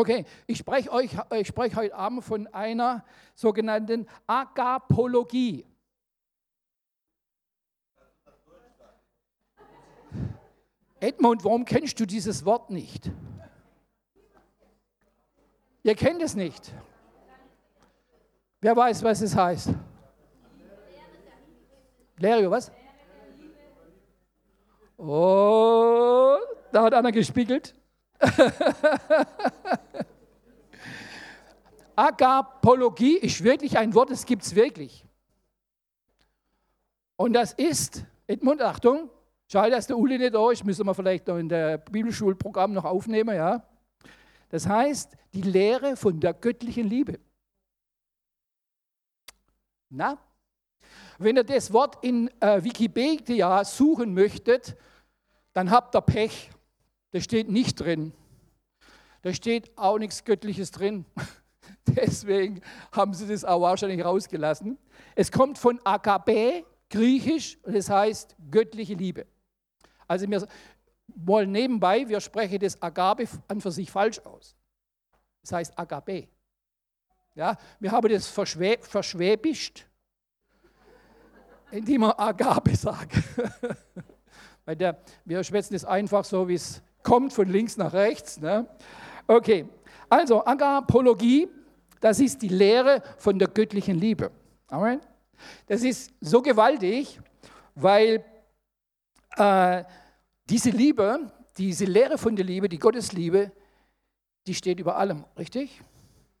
Okay, ich spreche euch, ich spreche heute Abend von einer sogenannten Agapologie. Edmund, warum kennst du dieses Wort nicht? Ihr kennt es nicht. Wer weiß, was es heißt? Lehre über was? Oh, da hat einer gespiegelt. Agapologie ist wirklich ein Wort, das gibt es wirklich. Und das ist, Edmund, Achtung, schade, dass der Uli nicht da ist, müssen wir vielleicht noch in der Bibelschulprogramm noch aufnehmen, ja. Das heißt, die Lehre von der göttlichen Liebe. Na, wenn ihr das Wort in äh, Wikipedia suchen möchtet, dann habt ihr Pech. Das steht nicht drin. Da steht auch nichts Göttliches drin. Deswegen haben sie das auch wahrscheinlich rausgelassen. Es kommt von Agape, griechisch, und es heißt göttliche Liebe. Also wir wollen nebenbei, wir sprechen das Agape an für sich falsch aus. Das heißt Agape. Ja, wir haben das verschwä verschwäbischt, indem wir Agape sagen. Weil der, wir schwätzen es einfach so, wie es kommt, von links nach rechts. Ne? Okay, also Agapologie, das ist die Lehre von der göttlichen Liebe. Amen. Das ist so gewaltig, weil äh, diese Liebe, diese Lehre von der Liebe, die Gottesliebe, die steht über allem, richtig?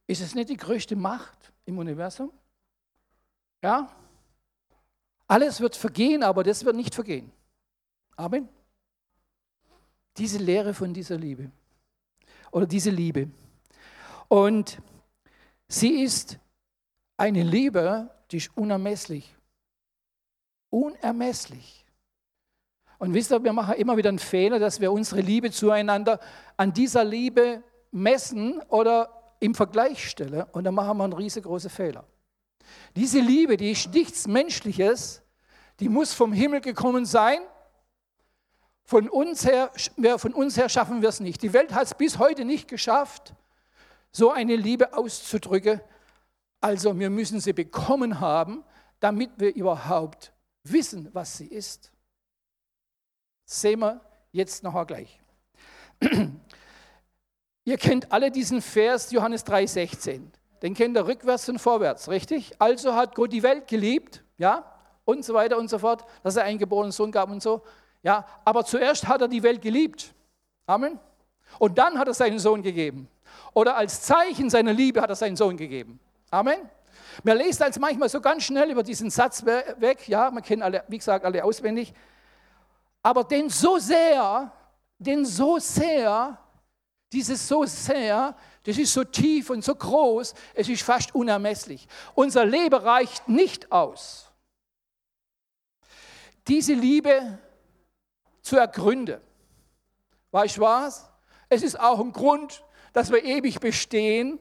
Ist es nicht die größte Macht im Universum? Ja? Alles wird vergehen, aber das wird nicht vergehen. Amen. Diese Lehre von dieser Liebe oder diese Liebe. Und sie ist eine Liebe, die ist unermesslich. Unermesslich. Und wisst ihr, wir machen immer wieder einen Fehler, dass wir unsere Liebe zueinander an dieser Liebe messen oder im Vergleich stellen. Und dann machen wir einen riesengroßen Fehler. Diese Liebe, die ist nichts Menschliches, die muss vom Himmel gekommen sein von uns her, von uns her schaffen wir es nicht. Die Welt hat es bis heute nicht geschafft, so eine Liebe auszudrücken. Also wir müssen sie bekommen haben, damit wir überhaupt wissen, was sie ist. Sehen wir jetzt nachher gleich. Ihr kennt alle diesen Vers Johannes 3,16. Den kennt ihr rückwärts und vorwärts, richtig? Also hat Gott die Welt geliebt, ja, und so weiter und so fort, dass er einen geborenen Sohn gab und so. Ja, aber zuerst hat er die Welt geliebt. Amen. Und dann hat er seinen Sohn gegeben. Oder als Zeichen seiner Liebe hat er seinen Sohn gegeben. Amen. Man liest als manchmal so ganz schnell über diesen Satz weg. Ja, man kennt alle, wie gesagt, alle auswendig. Aber den so sehr, den so sehr, dieses so sehr, das ist so tief und so groß, es ist fast unermesslich. Unser Leben reicht nicht aus. Diese Liebe zu ergründen. Weißt du was? Es ist auch ein Grund, dass wir ewig bestehen,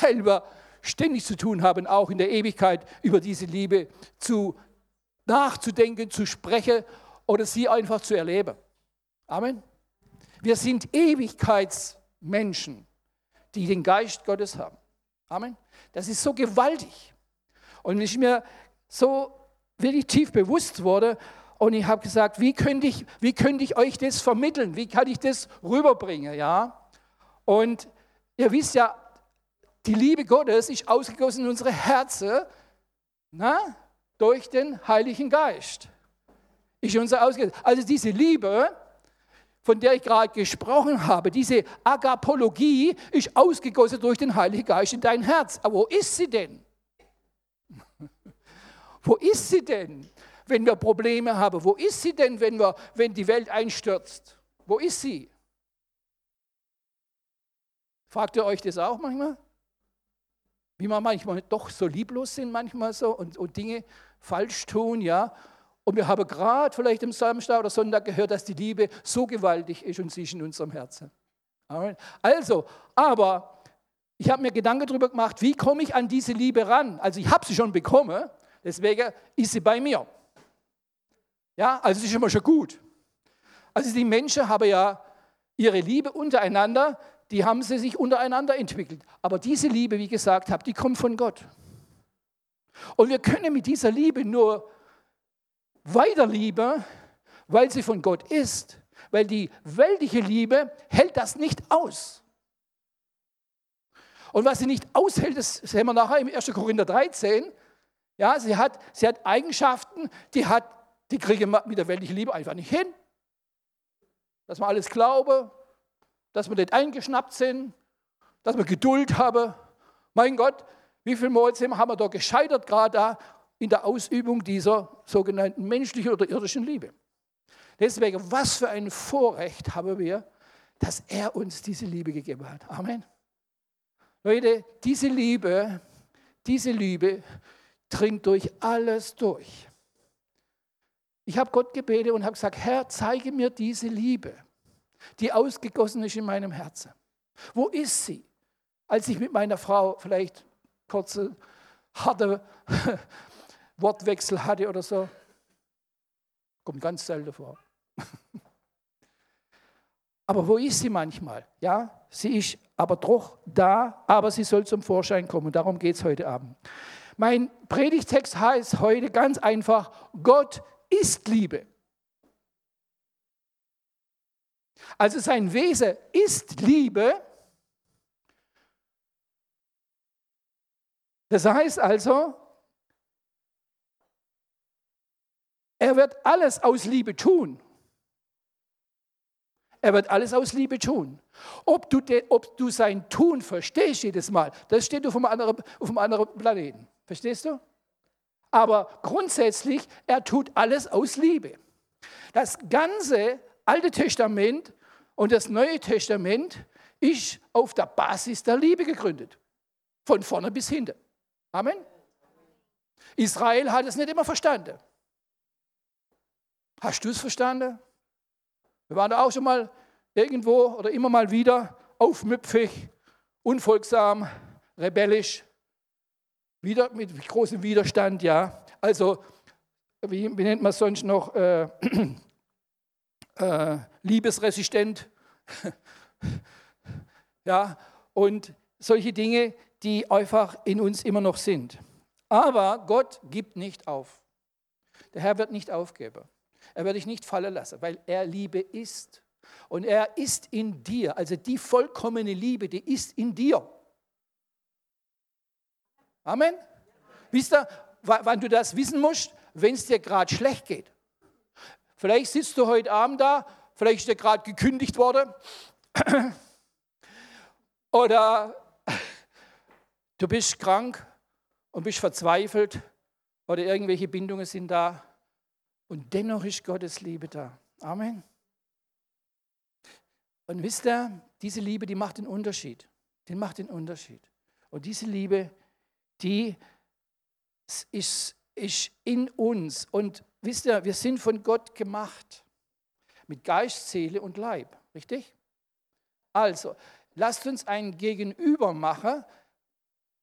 weil wir ständig zu tun haben, auch in der Ewigkeit über diese Liebe zu nachzudenken, zu sprechen oder sie einfach zu erleben. Amen. Wir sind Ewigkeitsmenschen, die den Geist Gottes haben. Amen. Das ist so gewaltig. Und ich mir so wirklich tief bewusst wurde, und ich habe gesagt, wie könnte, ich, wie könnte ich euch das vermitteln? Wie kann ich das rüberbringen? Ja? Und ihr wisst ja, die Liebe Gottes ist ausgegossen in unsere Herzen na, durch den Heiligen Geist. Ist unser. Also diese Liebe, von der ich gerade gesprochen habe, diese Agapologie ist ausgegossen durch den Heiligen Geist in dein Herz. Aber wo ist sie denn? wo ist sie denn? Wenn wir Probleme haben. Wo ist sie denn, wenn, wir, wenn die Welt einstürzt? Wo ist sie? Fragt ihr euch das auch manchmal? Wie wir manchmal doch so lieblos sind, manchmal so und, und Dinge falsch tun, ja. Und wir haben gerade vielleicht am Samstag oder Sonntag gehört, dass die Liebe so gewaltig ist und sie ist in unserem Herzen. Amen. Also, aber ich habe mir Gedanken darüber gemacht, wie komme ich an diese Liebe ran? Also ich habe sie schon bekommen, deswegen ist sie bei mir. Ja, also das ist immer schon gut. Also die Menschen haben ja ihre Liebe untereinander die haben sie sich untereinander entwickelt. Aber diese Liebe, wie gesagt habe, die kommt von Gott. Und wir können mit dieser Liebe nur weiter lieben, weil sie von Gott ist. Weil die weltliche Liebe hält das nicht aus. Und was sie nicht aushält, das sehen wir nachher im 1. Korinther 13. Ja, sie hat, sie hat Eigenschaften, die, hat, die kriegen wir mit der weltlichen Liebe einfach nicht hin. Dass wir alles glauben, dass wir nicht eingeschnappt sind, dass wir Geduld haben. Mein Gott, wie viel Mal haben wir da gescheitert, gerade da in der Ausübung dieser sogenannten menschlichen oder irdischen Liebe. Deswegen, was für ein Vorrecht haben wir, dass er uns diese Liebe gegeben hat. Amen. Leute, diese Liebe, diese Liebe dringt durch alles durch. Ich habe Gott gebetet und habe gesagt, Herr, zeige mir diese Liebe, die ausgegossen ist in meinem Herzen. Wo ist sie? Als ich mit meiner Frau vielleicht kurze, harte Wortwechsel hatte oder so. Kommt ganz selten vor. aber wo ist sie manchmal? Ja, sie ist aber doch da, aber sie soll zum Vorschein kommen. Darum geht es heute Abend. Mein Predigtext heißt heute ganz einfach, Gott ist Liebe. Also sein Wesen ist Liebe. Das heißt also, er wird alles aus Liebe tun. Er wird alles aus Liebe tun. Ob du, de, ob du sein Tun verstehst jedes Mal, das steht auf einem, anderen, auf einem anderen Planeten. Verstehst du? Aber grundsätzlich, er tut alles aus Liebe. Das ganze Alte Testament und das Neue Testament ist auf der Basis der Liebe gegründet. Von vorne bis hinten. Amen. Israel hat es nicht immer verstanden. Hast du es verstanden? Wir waren da auch schon mal irgendwo oder immer mal wieder aufmüpfig, unfolgsam, rebellisch, wieder mit großem Widerstand, ja. Also, wie, wie nennt man es sonst noch? Äh, äh, liebesresistent. ja, und solche Dinge, die einfach in uns immer noch sind. Aber Gott gibt nicht auf. Der Herr wird nicht aufgeben. Er wird dich nicht fallen lassen, weil er Liebe ist. Und er ist in dir. Also die vollkommene Liebe, die ist in dir. Amen. Wisst ihr, wann du das wissen musst? Wenn es dir gerade schlecht geht. Vielleicht sitzt du heute Abend da, vielleicht ist dir gerade gekündigt worden. Oder du bist krank und bist verzweifelt oder irgendwelche Bindungen sind da. Und dennoch ist Gottes Liebe da. Amen. Und wisst ihr, diese Liebe, die macht den Unterschied. Die macht den Unterschied. Und diese Liebe, die ist, ist in uns. Und wisst ihr, wir sind von Gott gemacht. Mit Geist, Seele und Leib. Richtig? Also, lasst uns ein Gegenüber machen,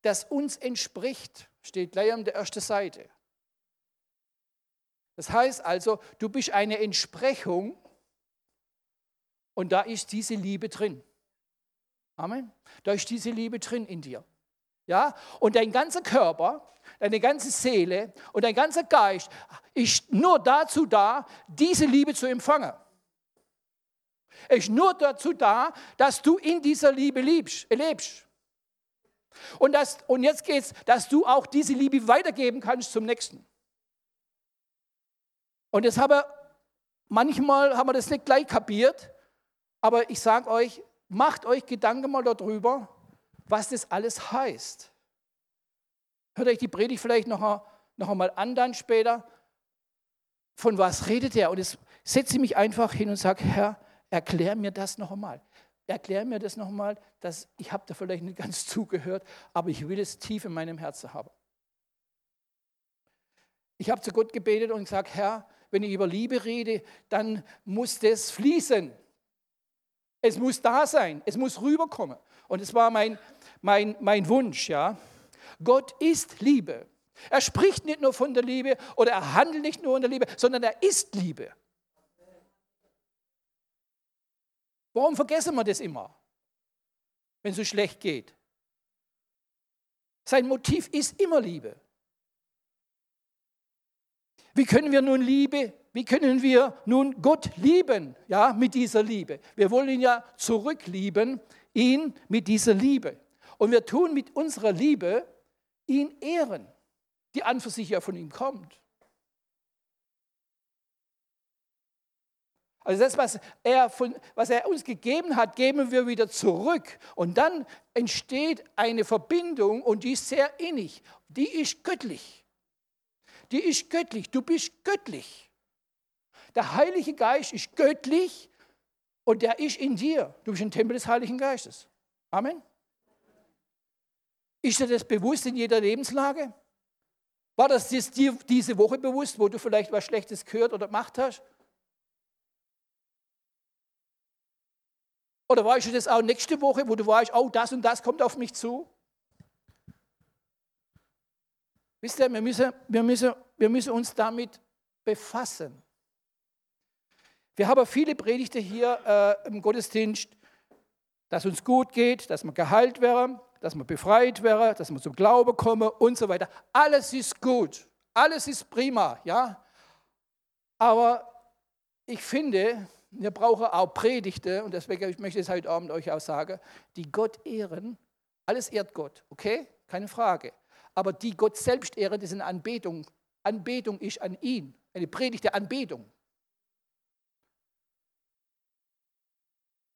das uns entspricht. Steht gleich an der ersten Seite. Das heißt also, du bist eine Entsprechung und da ist diese Liebe drin. Amen. Da ist diese Liebe drin in dir. Ja? Und dein ganzer Körper, deine ganze Seele und dein ganzer Geist ist nur dazu da, diese Liebe zu empfangen. Ist nur dazu da, dass du in dieser Liebe liebst, lebst. Und, das, und jetzt geht es, dass du auch diese Liebe weitergeben kannst zum Nächsten. Und das habe manchmal haben wir das nicht gleich kapiert, aber ich sage euch, macht euch Gedanken mal darüber, was das alles heißt. Hört euch die Predigt vielleicht noch, noch einmal an dann später. Von was redet er? Und jetzt setze ich mich einfach hin und sage, Herr, erklär mir das noch einmal. Erklär mir das noch einmal, dass ich habe da vielleicht nicht ganz zugehört, aber ich will es tief in meinem Herzen haben. Ich habe zu Gott gebetet und gesagt, Herr, wenn ich über Liebe rede, dann muss das fließen. Es muss da sein, es muss rüberkommen. Und es war mein, mein, mein Wunsch, ja. Gott ist Liebe. Er spricht nicht nur von der Liebe oder er handelt nicht nur in der Liebe, sondern er ist Liebe. Warum vergessen wir das immer? wenn es so schlecht geht. Sein Motiv ist immer Liebe. Wie können wir nun Liebe, wie können wir nun Gott lieben, ja, mit dieser Liebe? Wir wollen ihn ja zurücklieben, ihn mit dieser Liebe. Und wir tun mit unserer Liebe ihn ehren, die an für sich ja von ihm kommt. Also das, was er, von, was er uns gegeben hat, geben wir wieder zurück. Und dann entsteht eine Verbindung und die ist sehr innig. Die ist göttlich. Die ist göttlich. Du bist göttlich. Der Heilige Geist ist göttlich und der ist in dir. Du bist ein Tempel des Heiligen Geistes. Amen. Ist dir das bewusst in jeder Lebenslage? War das dir diese Woche bewusst, wo du vielleicht was Schlechtes gehört oder gemacht hast? Oder weißt du das auch nächste Woche, wo du weißt, oh, das und das kommt auf mich zu? Wisst ihr, wir müssen, wir müssen, wir müssen uns damit befassen. Wir haben viele Predigte hier äh, im Gottesdienst, dass uns gut geht, dass wir geheilt werden, dass wir befreit werden, dass wir zum Glauben kommen und so weiter. Alles ist gut, alles ist prima, ja. Aber ich finde, wir brauchen auch Predigte, und deswegen möchte ich es heute Abend euch auch sagen, die Gott ehren. Alles ehrt Gott, okay? Keine Frage. Aber die Gott selbst ehren, das ist eine Anbetung. Anbetung ist an ihn. Eine Predigt der Anbetung.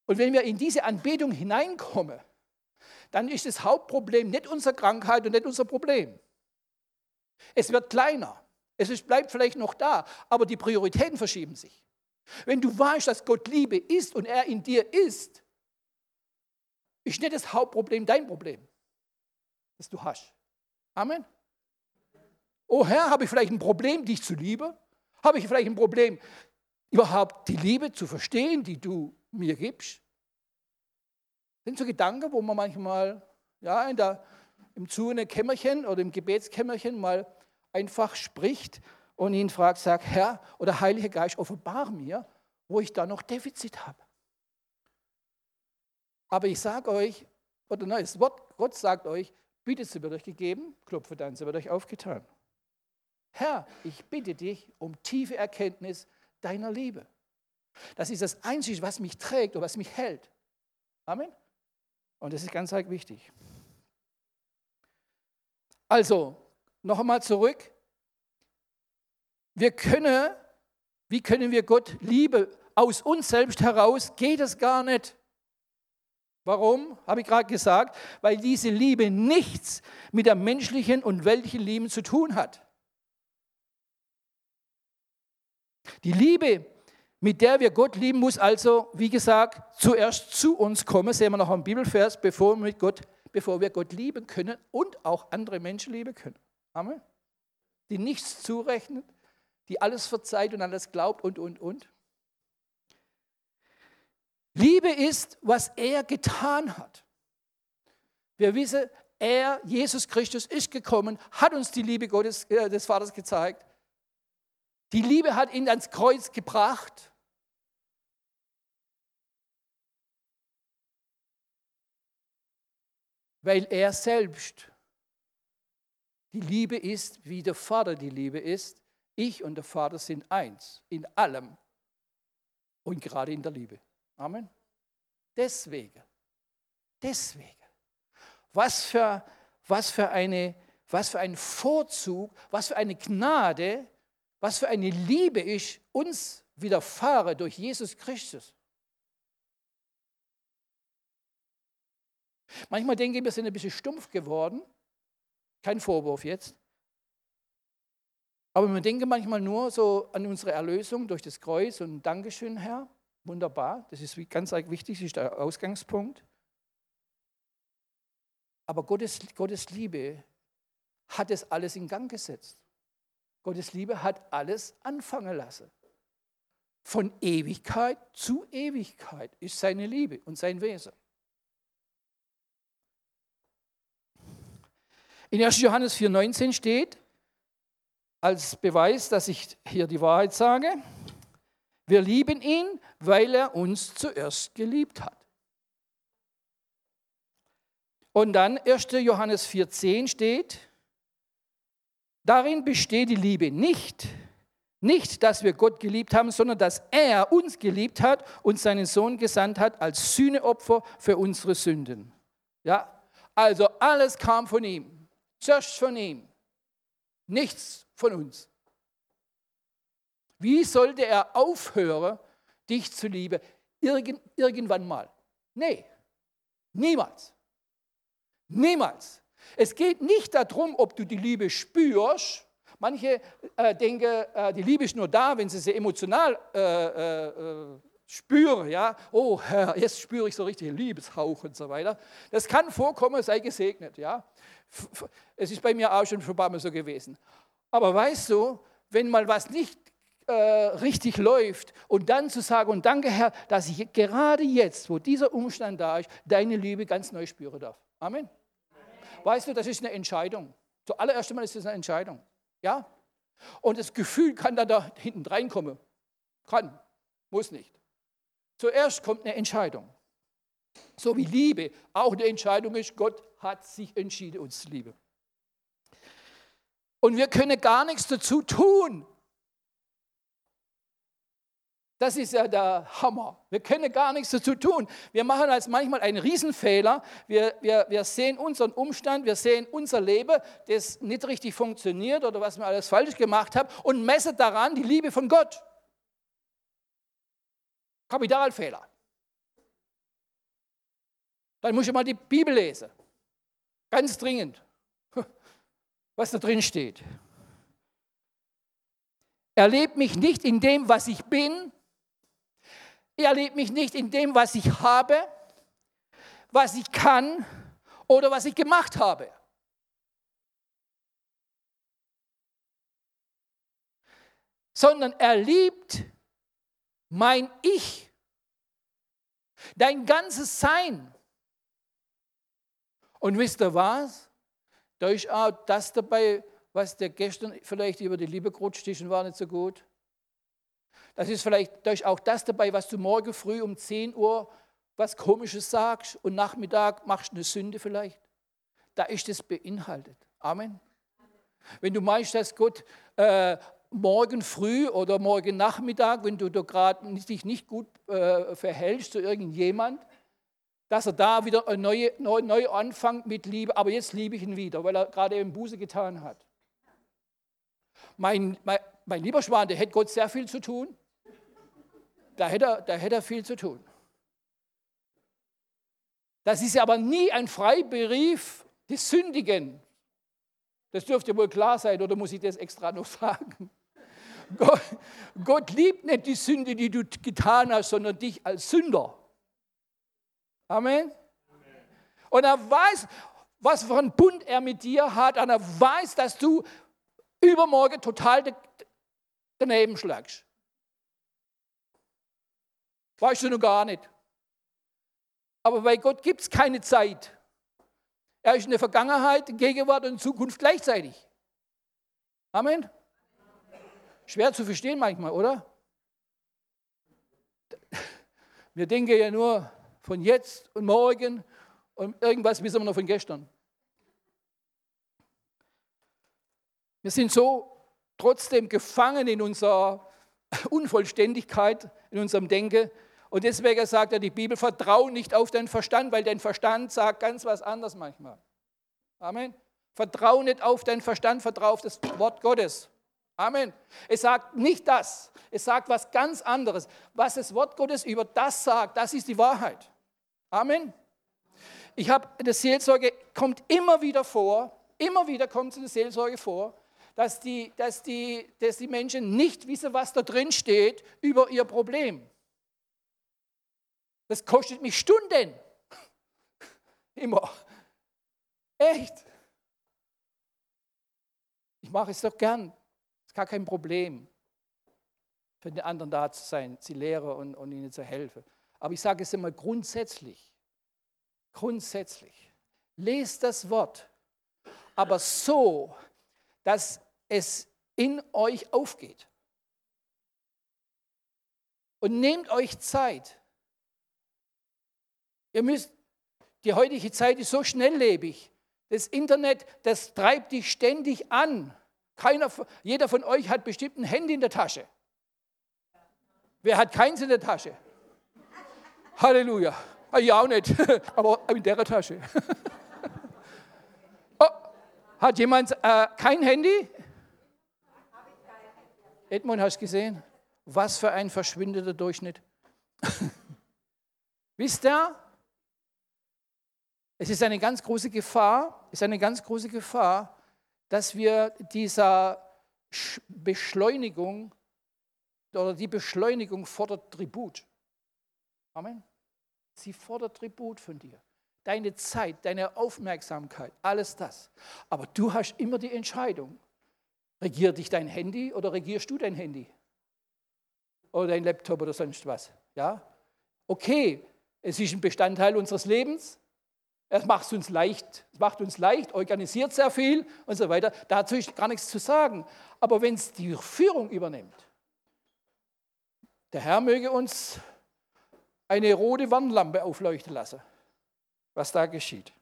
Und wenn wir in diese Anbetung hineinkommen, dann ist das Hauptproblem nicht unsere Krankheit und nicht unser Problem. Es wird kleiner. Es bleibt vielleicht noch da, aber die Prioritäten verschieben sich. Wenn du weißt, dass Gott Liebe ist und er in dir ist, ist nicht das Hauptproblem dein Problem, das du hast. Amen. Oh Herr, habe ich vielleicht ein Problem, dich zu lieben? Habe ich vielleicht ein Problem, überhaupt die Liebe zu verstehen, die du mir gibst? Das sind so Gedanken, wo man manchmal ja, in der, im Zuhören-Kämmerchen oder im Gebetskämmerchen mal einfach spricht und ihn fragt, sagt, Herr oder Heiliger Geist, offenbar mir, wo ich da noch Defizit habe. Aber ich sage euch, oder nein, das Wort Gott sagt euch, bittet, sie wird euch gegeben, klopfe dann, sie wird euch aufgetan. Herr, ich bitte dich um tiefe Erkenntnis deiner Liebe. Das ist das Einzige, was mich trägt und was mich hält. Amen. Und das ist ganz wichtig. Also, noch einmal zurück. Wir können, wie können wir Gott Liebe aus uns selbst heraus? Geht es gar nicht. Warum? Habe ich gerade gesagt, weil diese Liebe nichts mit der menschlichen und weltlichen Liebe zu tun hat. Die Liebe, mit der wir Gott lieben, muss also, wie gesagt, zuerst zu uns kommen. Sehen wir noch am Bibelvers, bevor wir, Gott, bevor wir Gott lieben können und auch andere Menschen lieben können. Amen. Die nichts zurechnet, die alles verzeiht und alles glaubt und, und, und. Liebe ist, was er getan hat. Wir wissen, er, Jesus Christus, ist gekommen, hat uns die Liebe Gottes, äh, des Vaters gezeigt. Die Liebe hat ihn ans Kreuz gebracht. Weil er selbst die Liebe ist, wie der Vater die Liebe ist. Ich und der Vater sind eins in allem und gerade in der Liebe. Amen. Deswegen, deswegen, was für, was für, eine, was für ein Vorzug, was für eine Gnade, was für eine Liebe ich uns widerfahre durch Jesus Christus. Manchmal denke ich, wir sind ein bisschen stumpf geworden. Kein Vorwurf jetzt. Aber wir denken manchmal nur so an unsere Erlösung durch das Kreuz und Dankeschön, Herr. Wunderbar, das ist ganz wichtig, das ist der Ausgangspunkt. Aber Gottes, Gottes Liebe hat es alles in Gang gesetzt. Gottes Liebe hat alles anfangen lassen. Von Ewigkeit zu Ewigkeit ist seine Liebe und sein Wesen. In 1. Johannes 4,19 steht, als Beweis, dass ich hier die Wahrheit sage, wir lieben ihn, weil er uns zuerst geliebt hat. Und dann 1. Johannes 4,10 steht, darin besteht die Liebe nicht, nicht, dass wir Gott geliebt haben, sondern dass er uns geliebt hat und seinen Sohn gesandt hat als Sühneopfer für unsere Sünden. Ja, also alles kam von ihm, zuerst von ihm, nichts von uns. Wie sollte er aufhören, dich zu lieben? Irgend, irgendwann mal. Nee, niemals. Niemals. Es geht nicht darum, ob du die Liebe spürst. Manche äh, denken, äh, die Liebe ist nur da, wenn sie sie emotional äh, äh, äh spüren. Ja? Oh Herr, jetzt spüre ich so richtig Liebeshauch und so weiter. Das kann vorkommen, sei gesegnet. Ja? Es ist bei mir auch schon ein paar Mal so gewesen. Aber weißt du, wenn mal was nicht äh, richtig läuft und dann zu sagen, und danke Herr, dass ich gerade jetzt, wo dieser Umstand da ist, deine Liebe ganz neu spüren darf. Amen. Weißt du, das ist eine Entscheidung. Zuallererst einmal ist das eine Entscheidung. Ja? Und das Gefühl kann dann da hinten reinkommen. Kann, muss nicht. Zuerst kommt eine Entscheidung. So wie Liebe auch eine Entscheidung ist, Gott hat sich entschieden, uns zu lieben. Und wir können gar nichts dazu tun. Das ist ja der Hammer. Wir können gar nichts dazu tun. Wir machen als manchmal einen Riesenfehler. Wir, wir, wir sehen unseren Umstand, wir sehen unser Leben, das nicht richtig funktioniert oder was wir alles falsch gemacht haben und messen daran die Liebe von Gott. Kapitalfehler. Dann muss ich mal die Bibel lesen. Ganz dringend was da drin steht. Erlebt mich nicht in dem, was ich bin. Erlebt mich nicht in dem, was ich habe, was ich kann oder was ich gemacht habe. Sondern er liebt mein Ich, dein ganzes Sein. Und wisst ihr was? Da ist auch das dabei, was der gestern vielleicht über die Liebe gerutscht ist und war nicht so gut. Das ist vielleicht, auch das dabei, was du morgen früh um 10 Uhr was Komisches sagst und Nachmittag machst eine Sünde vielleicht. Da ist es beinhaltet. Amen. Wenn du meinst, dass Gott äh, morgen früh oder morgen Nachmittag, wenn du gerade dich nicht gut äh, verhältst zu irgendjemand, dass er da wieder ein neu, neu, neu anfängt mit Liebe, aber jetzt liebe ich ihn wieder, weil er gerade eben Buße getan hat. Mein, mein, mein lieber Schwan, der hätte Gott sehr viel zu tun. Da hätte, er, da hätte er viel zu tun. Das ist aber nie ein Freibrief des Sündigen. Das dürfte wohl klar sein, oder muss ich das extra noch sagen? Gott, Gott liebt nicht die Sünde, die du getan hast, sondern dich als Sünder. Amen. Und er weiß, was für einen Bund er mit dir hat. Und er weiß, dass du übermorgen total daneben schlagst. Weißt du noch gar nicht. Aber bei Gott gibt es keine Zeit. Er ist in der Vergangenheit, Gegenwart und Zukunft gleichzeitig. Amen. Schwer zu verstehen manchmal, oder? Wir denken ja nur, von jetzt und morgen und irgendwas wissen wir noch von gestern. Wir sind so trotzdem gefangen in unserer Unvollständigkeit, in unserem Denken. Und deswegen sagt er die Bibel, vertrau nicht auf deinen Verstand, weil dein Verstand sagt ganz was anderes manchmal. Amen. Vertrau nicht auf deinen Verstand, vertrau auf das Wort Gottes. Amen. Es sagt nicht das, es sagt was ganz anderes. Was das Wort Gottes über das sagt, das ist die Wahrheit. Amen. Ich habe, der Seelsorge kommt immer wieder vor, immer wieder kommt es in der Seelsorge vor, dass die, dass, die, dass die Menschen nicht wissen, was da drin steht über ihr Problem. Das kostet mich Stunden. Immer. Echt. Ich mache es doch gern. Ist gar kein Problem, für den anderen da zu sein, sie lehren und, und ihnen zu helfen. Aber ich sage es immer grundsätzlich. Grundsätzlich. Lest das Wort, aber so, dass es in euch aufgeht. Und nehmt euch Zeit. Ihr müsst, die heutige Zeit ist so schnelllebig. Das Internet, das treibt dich ständig an. Keiner, jeder von euch hat bestimmt ein Handy in der Tasche. Wer hat keins in der Tasche? Halleluja. Ah, ja, auch nicht, aber in der Tasche. oh, hat jemand äh, kein Handy? Edmund, hast du gesehen? Was für ein verschwindeter Durchschnitt. Wisst ihr, es ist eine ganz große Gefahr, ist eine ganz große Gefahr, dass wir dieser Beschleunigung oder die Beschleunigung fordert Tribut. Amen. Sie fordert Tribut von dir. Deine Zeit, deine Aufmerksamkeit, alles das. Aber du hast immer die Entscheidung. Regiert dich dein Handy oder regierst du dein Handy? Oder dein Laptop oder sonst was? Ja? Okay, es ist ein Bestandteil unseres Lebens. Es macht uns leicht, es macht uns leicht, organisiert sehr viel und so weiter. Dazu ist gar nichts zu sagen. Aber wenn es die Führung übernimmt, der Herr möge uns eine rote Warnlampe aufleuchten lassen, was da geschieht.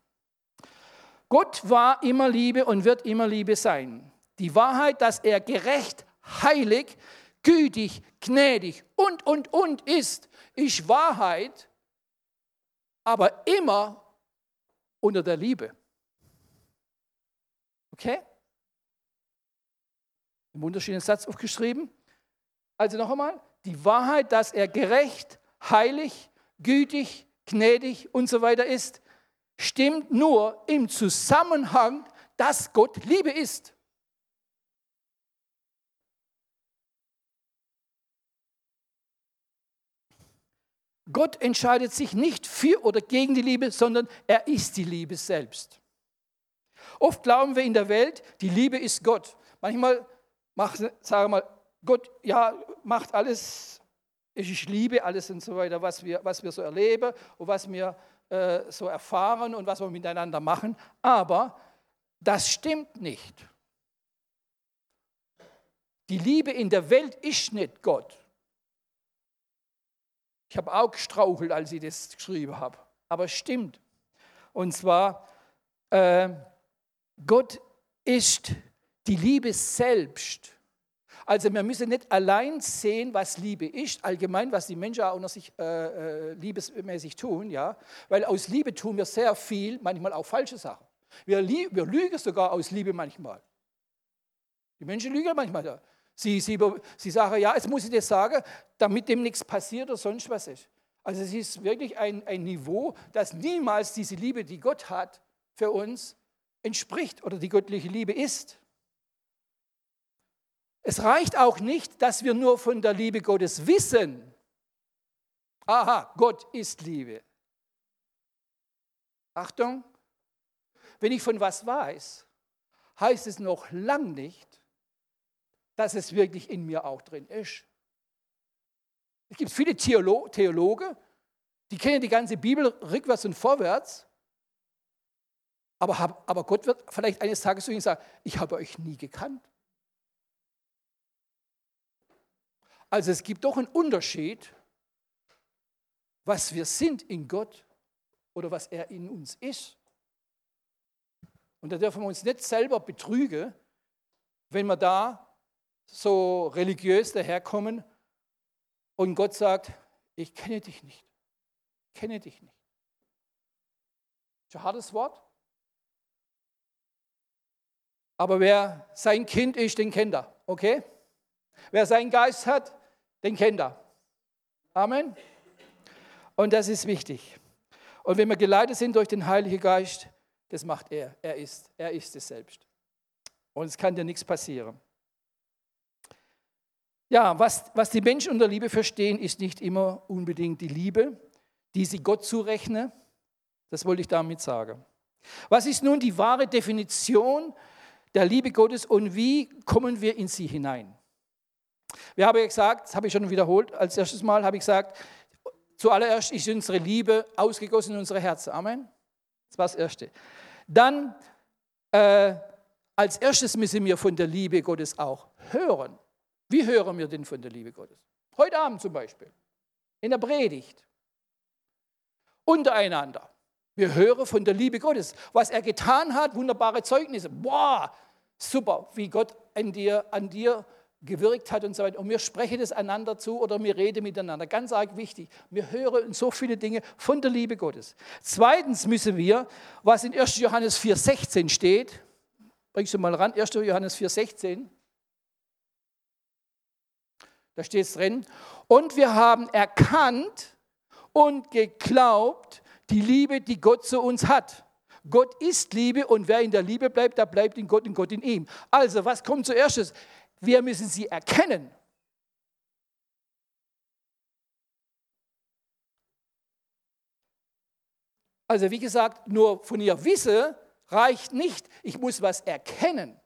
Gott war immer Liebe und wird immer Liebe sein. Die Wahrheit, dass er gerecht, heilig, gütig, gnädig und, und, und ist, ist Wahrheit, aber immer unter der Liebe. Okay? Im wunderschönen Satz aufgeschrieben. Also noch einmal, die Wahrheit, dass er gerecht, heilig, gütig, gnädig und so weiter ist, stimmt nur im Zusammenhang, dass Gott Liebe ist. Gott entscheidet sich nicht für oder gegen die Liebe, sondern er ist die Liebe selbst. Oft glauben wir in der Welt, die Liebe ist Gott. Manchmal machen, sagen wir mal, Gott ja, macht alles, ich liebe alles und so weiter, was wir, was wir so erleben und was wir äh, so erfahren und was wir miteinander machen. Aber das stimmt nicht. Die Liebe in der Welt ist nicht Gott. Ich habe auch gestrauchelt, als ich das geschrieben habe. Aber es stimmt. Und zwar, äh, Gott ist die Liebe selbst. Also wir müssen nicht allein sehen, was Liebe ist, allgemein, was die Menschen auch noch sich äh, äh, liebesmäßig tun, ja, weil aus Liebe tun wir sehr viel, manchmal auch falsche Sachen. Wir, wir lügen sogar aus Liebe manchmal. Die Menschen lügen manchmal. Sie, sie, sie sagen, ja, jetzt muss ich das sagen, damit dem nichts passiert oder sonst was ist. Also es ist wirklich ein, ein Niveau, das niemals diese Liebe, die Gott hat für uns, entspricht oder die göttliche Liebe ist. Es reicht auch nicht, dass wir nur von der Liebe Gottes wissen. Aha, Gott ist Liebe. Achtung, wenn ich von was weiß, heißt es noch lang nicht, dass es wirklich in mir auch drin ist. Es gibt viele Theolo Theologen, die kennen die ganze Bibel rückwärts und vorwärts, aber, hab, aber Gott wird vielleicht eines Tages zu ihnen sagen, ich habe euch nie gekannt. Also es gibt doch einen Unterschied, was wir sind in Gott oder was er in uns ist. Und da dürfen wir uns nicht selber betrügen, wenn wir da so religiös daherkommen und Gott sagt, ich kenne dich nicht. Ich kenne dich nicht. Ist ein hartes Wort. Aber wer sein Kind ist, den kennt er. Okay? Wer seinen Geist hat, den kennt er. Amen. Und das ist wichtig. Und wenn wir geleitet sind durch den Heiligen Geist, das macht er. Er ist. Er ist es selbst. Und es kann dir nichts passieren. Ja, was, was die Menschen unter Liebe verstehen, ist nicht immer unbedingt die Liebe, die sie Gott zurechnen. Das wollte ich damit sagen. Was ist nun die wahre Definition der Liebe Gottes und wie kommen wir in sie hinein? Wir haben gesagt, das habe ich schon wiederholt, als erstes Mal habe ich gesagt, zuallererst ist unsere Liebe ausgegossen in unsere Herzen. Amen. Das war das Erste. Dann, äh, als erstes müssen wir von der Liebe Gottes auch hören. Wie hören wir denn von der Liebe Gottes? Heute Abend zum Beispiel, in der Predigt, untereinander. Wir hören von der Liebe Gottes, was er getan hat, wunderbare Zeugnisse. Boah, super, wie Gott an dir, an dir gewirkt hat und so weiter. Und wir sprechen das einander zu oder wir reden miteinander. Ganz arg wichtig. Wir hören so viele Dinge von der Liebe Gottes. Zweitens müssen wir, was in 1. Johannes 4,16 steht, bringst du mal ran, 1. Johannes 4,16. Da steht es drin. Und wir haben erkannt und geglaubt, die Liebe, die Gott zu uns hat. Gott ist Liebe und wer in der Liebe bleibt, der bleibt in Gott und Gott in ihm. Also, was kommt zuerst? Wir müssen sie erkennen. Also, wie gesagt, nur von ihr wisse reicht nicht. Ich muss was erkennen.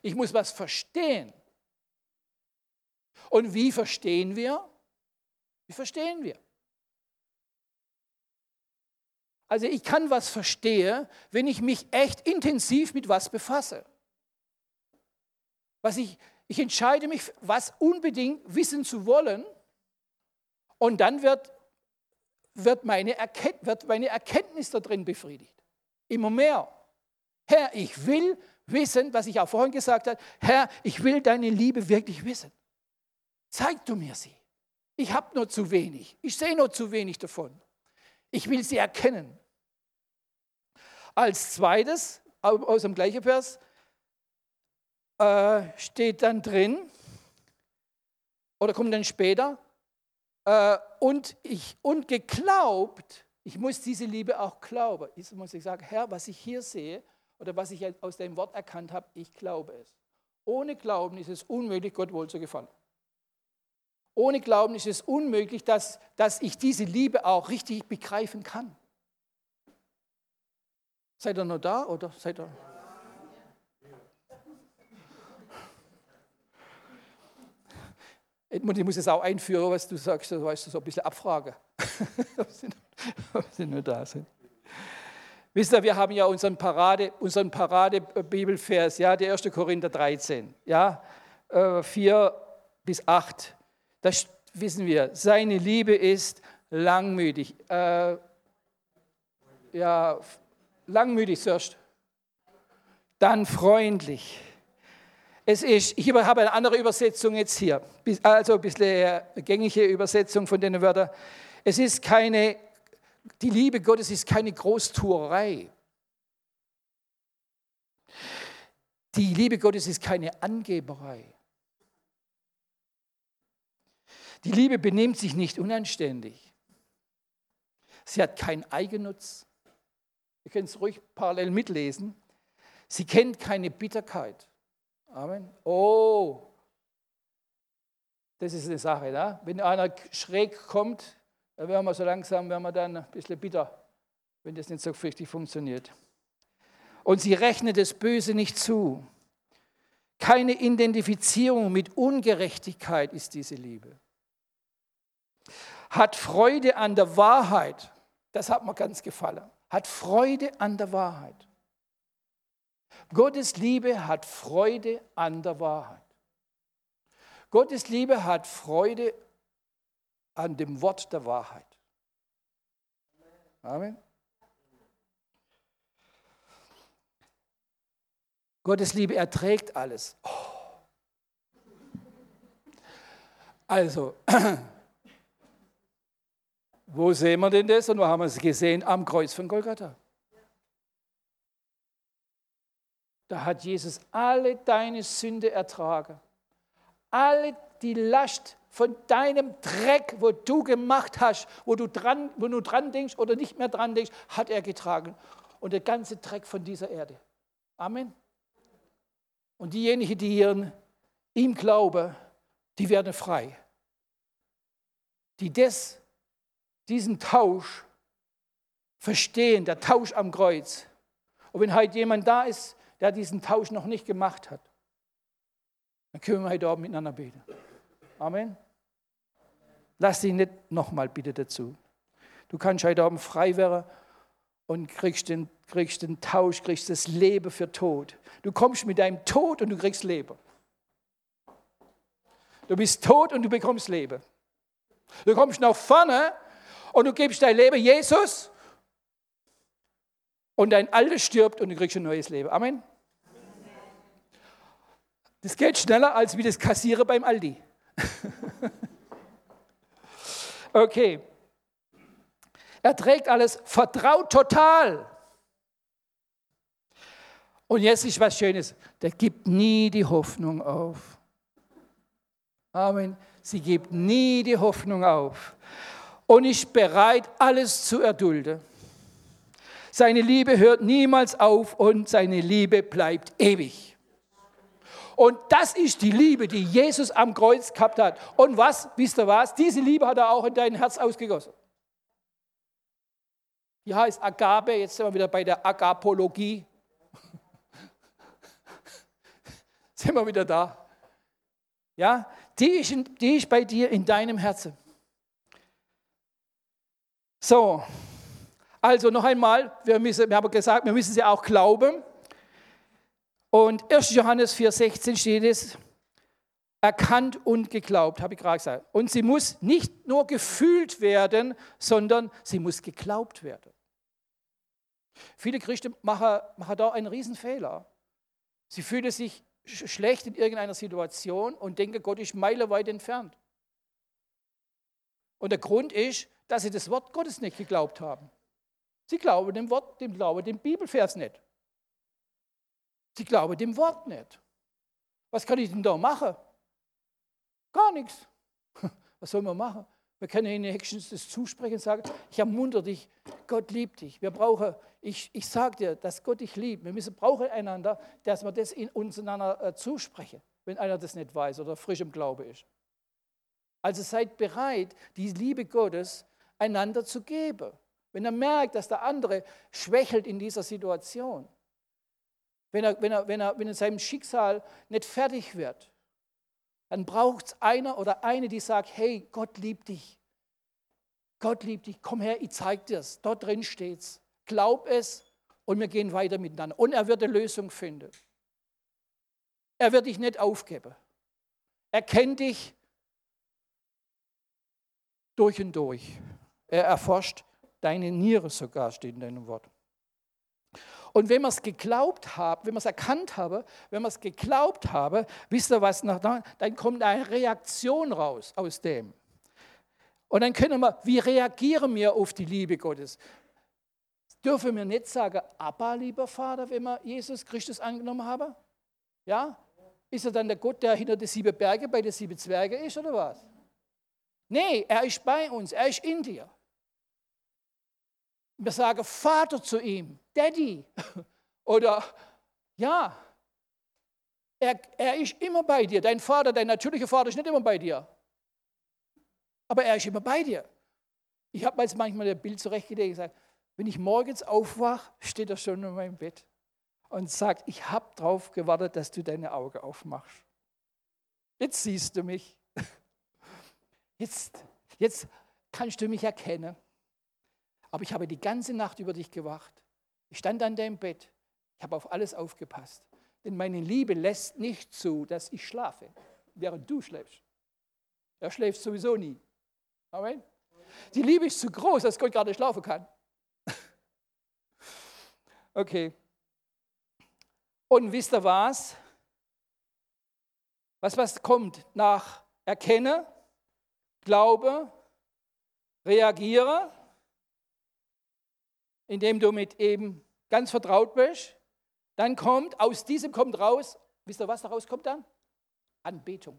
Ich muss was verstehen. Und wie verstehen wir? Wie verstehen wir? Also ich kann was verstehen, wenn ich mich echt intensiv mit was befasse. Was ich, ich entscheide mich, was unbedingt wissen zu wollen und dann wird, wird, meine wird meine Erkenntnis da drin befriedigt. Immer mehr. Herr, ich will wissen, was ich auch vorhin gesagt habe, Herr, ich will deine Liebe wirklich wissen. Zeig du mir sie. Ich habe nur zu wenig. Ich sehe nur zu wenig davon. Ich will sie erkennen. Als zweites, aus dem gleichen Vers, äh, steht dann drin, oder kommt dann später, äh, und, ich, und geglaubt, ich muss diese Liebe auch glauben. Ich muss ich sagen, Herr, was ich hier sehe oder was ich aus deinem Wort erkannt habe, ich glaube es. Ohne Glauben ist es unmöglich, Gott wohl zu gefallen. Ohne Glauben ist es unmöglich, dass, dass ich diese Liebe auch richtig begreifen kann. Seid ihr noch da oder seid ihr? Edmund, ich muss es auch einführen, was du sagst, da weißt du, so ein bisschen Abfrage. ob sie nur da sind. Wisst ihr, wir haben ja unseren Parade, unseren Parade-Bibelvers, ja, der 1. Korinther 13, ja, 4 äh, bis 8. Das wissen wir. Seine Liebe ist langmütig. Äh, ja, langmütig zuerst, dann freundlich. Es ist, ich habe eine andere Übersetzung jetzt hier, also ein bisschen gängige Übersetzung von den Wörtern. Es ist keine, die Liebe Gottes ist keine Großtuerei. Die Liebe Gottes ist keine Angeberei. Die Liebe benimmt sich nicht unanständig. Sie hat keinen Eigennutz. Ihr könnt es ruhig parallel mitlesen. Sie kennt keine Bitterkeit. Amen. Oh, das ist eine Sache. Ne? Wenn einer schräg kommt, dann werden wir so langsam, werden wir dann ein bisschen bitter, wenn das nicht so richtig funktioniert. Und sie rechnet das Böse nicht zu. Keine Identifizierung mit Ungerechtigkeit ist diese Liebe. Hat Freude an der Wahrheit. Das hat mir ganz gefallen hat Freude an der Wahrheit. Gottes Liebe hat Freude an der Wahrheit. Gottes Liebe hat Freude an dem Wort der Wahrheit. Amen. Gottes Liebe erträgt alles. Oh. Also, Wo sehen wir denn das? Und wo haben wir es gesehen? Am Kreuz von Golgatha. Da hat Jesus alle deine Sünde ertragen. Alle die Last von deinem Dreck, wo du gemacht hast, wo du, dran, wo du dran denkst oder nicht mehr dran denkst, hat er getragen. Und der ganze Dreck von dieser Erde. Amen. Und diejenigen, die hier ihm glauben, die werden frei. Die das diesen Tausch verstehen, der Tausch am Kreuz. Und wenn heute jemand da ist, der diesen Tausch noch nicht gemacht hat, dann können wir heute Abend miteinander beten. Amen. Lass dich nicht nochmal bitte dazu. Du kannst heute Abend frei werden und kriegst den, kriegst den Tausch, kriegst das Leben für Tod. Du kommst mit deinem Tod und du kriegst Leben. Du bist tot und du bekommst Leben. Du kommst nach vorne und du gibst dein Leben Jesus Und dein Altes stirbt und du kriegst ein neues Leben. Amen. Das geht schneller als wie das Kassiere beim Aldi. okay. Er trägt alles, vertraut total. Und jetzt ist was Schönes. Der gibt nie die Hoffnung auf. Amen. Sie gibt nie die Hoffnung auf. Und ist bereit, alles zu erdulden. Seine Liebe hört niemals auf und seine Liebe bleibt ewig. Und das ist die Liebe, die Jesus am Kreuz gehabt hat. Und was, wisst ihr was? Diese Liebe hat er auch in dein Herz ausgegossen. Die heißt Agape, jetzt sind wir wieder bei der Agapologie. sind wir wieder da. Ja, die ist, die ist bei dir in deinem Herzen. So, also noch einmal, wir, müssen, wir haben gesagt, wir müssen sie auch glauben. Und 1. Johannes 4,16 steht es, erkannt und geglaubt, habe ich gerade gesagt. Und sie muss nicht nur gefühlt werden, sondern sie muss geglaubt werden. Viele Christen machen, machen da einen Riesenfehler. Sie fühlen sich schlecht in irgendeiner Situation und denken, Gott ist meilenweit entfernt. Und der Grund ist, dass sie das Wort Gottes nicht geglaubt haben. Sie glauben dem Wort, dem glauben dem Bibelvers nicht. Sie glauben dem Wort nicht. Was kann ich denn da machen? Gar nichts. Was soll man machen? Wir können ihnen höchstens das zusprechen und sagen, ich ermuntere dich, Gott liebt dich. Wir brauchen, ich, ich sage dir, dass Gott dich liebt. Wir müssen brauchen einander, dass wir das in uns einander äh, zusprechen, wenn einer das nicht weiß oder frisch im Glaube ist. Also seid bereit, die Liebe Gottes einander zu geben. Wenn er merkt, dass der andere schwächelt in dieser Situation, wenn er, wenn er, wenn er, wenn er seinem Schicksal nicht fertig wird, dann braucht es einer oder eine, die sagt, hey, Gott liebt dich. Gott liebt dich, komm her, ich zeig dir es. Dort drin steht's. Glaub es und wir gehen weiter miteinander. Und er wird eine Lösung finden. Er wird dich nicht aufgeben. Er kennt dich durch und durch. Er erforscht deine Niere sogar, steht in deinem Wort. Und wenn wir es geglaubt haben, wenn wir es erkannt haben, wenn wir es geglaubt haben, wisst ihr was, dann kommt eine Reaktion raus aus dem. Und dann können wir, wie reagieren wir auf die Liebe Gottes? Dürfen wir nicht sagen, Abba, lieber Vater, wenn wir Jesus Christus angenommen haben? Ja? Ist er dann der Gott, der hinter den sieben Bergen bei den sieben Zwergen ist oder was? Nee, er ist bei uns, er ist in dir. Wir sagen Vater zu ihm, Daddy. Oder ja, er, er ist immer bei dir. Dein Vater, dein natürlicher Vater ist nicht immer bei dir. Aber er ist immer bei dir. Ich habe mir jetzt manchmal das Bild zurechtgelegt und gesagt, wenn ich morgens aufwache, steht er schon in meinem Bett und sagt, ich habe darauf gewartet, dass du deine Augen aufmachst. Jetzt siehst du mich. Jetzt, jetzt kannst du mich erkennen. Aber ich habe die ganze Nacht über dich gewacht. Ich stand an deinem Bett. Ich habe auf alles aufgepasst. Denn meine Liebe lässt nicht zu, dass ich schlafe, während du schläfst. Er schläft sowieso nie. Amen. Die Liebe ist zu groß, dass Gott gerade schlafen kann. Okay. Und wisst ihr was? Was, was kommt nach Erkenne, Glaube, Reagiere? Indem du mit eben ganz vertraut bist. Dann kommt, aus diesem kommt raus, wisst ihr, was daraus kommt dann? Anbetung.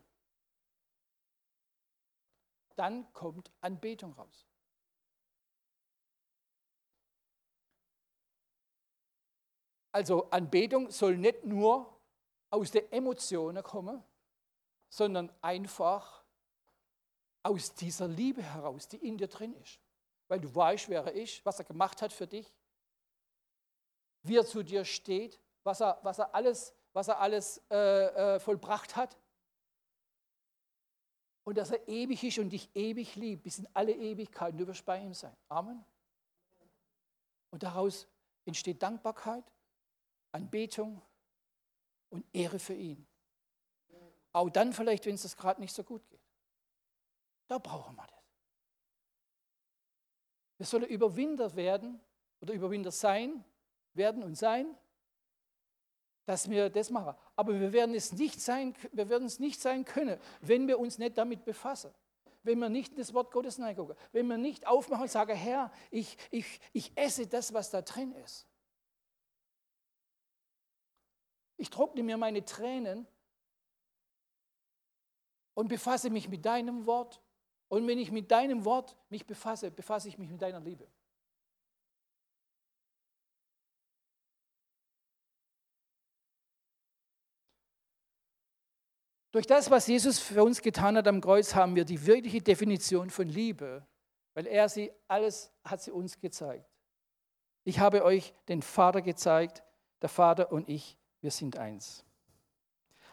Dann kommt Anbetung raus. Also Anbetung soll nicht nur aus den Emotionen kommen, sondern einfach aus dieser Liebe heraus, die in dir drin ist weil du weißt, wer er ist, was er gemacht hat für dich, wie er zu dir steht, was er, was er alles, was er alles äh, äh, vollbracht hat. Und dass er ewig ist und dich ewig liebt, bis in alle Ewigkeiten. Du wirst bei ihm sein. Amen. Und daraus entsteht Dankbarkeit, Anbetung und Ehre für ihn. Auch dann vielleicht, wenn es das gerade nicht so gut geht. Da brauchen wir das. Wir sollen Überwinder werden oder Überwinder sein werden und sein, dass wir das machen. Aber wir werden es nicht sein, wir werden es nicht sein können, wenn wir uns nicht damit befassen. Wenn wir nicht in das Wort Gottes hineingucken. Wenn wir nicht aufmachen und sagen, Herr, ich, ich, ich esse das, was da drin ist. Ich trockne mir meine Tränen und befasse mich mit deinem Wort. Und wenn ich mit deinem Wort mich befasse, befasse ich mich mit deiner Liebe. Durch das, was Jesus für uns getan hat am Kreuz, haben wir die wirkliche Definition von Liebe, weil er sie alles hat sie uns gezeigt. Ich habe euch den Vater gezeigt, der Vater und ich, wir sind eins.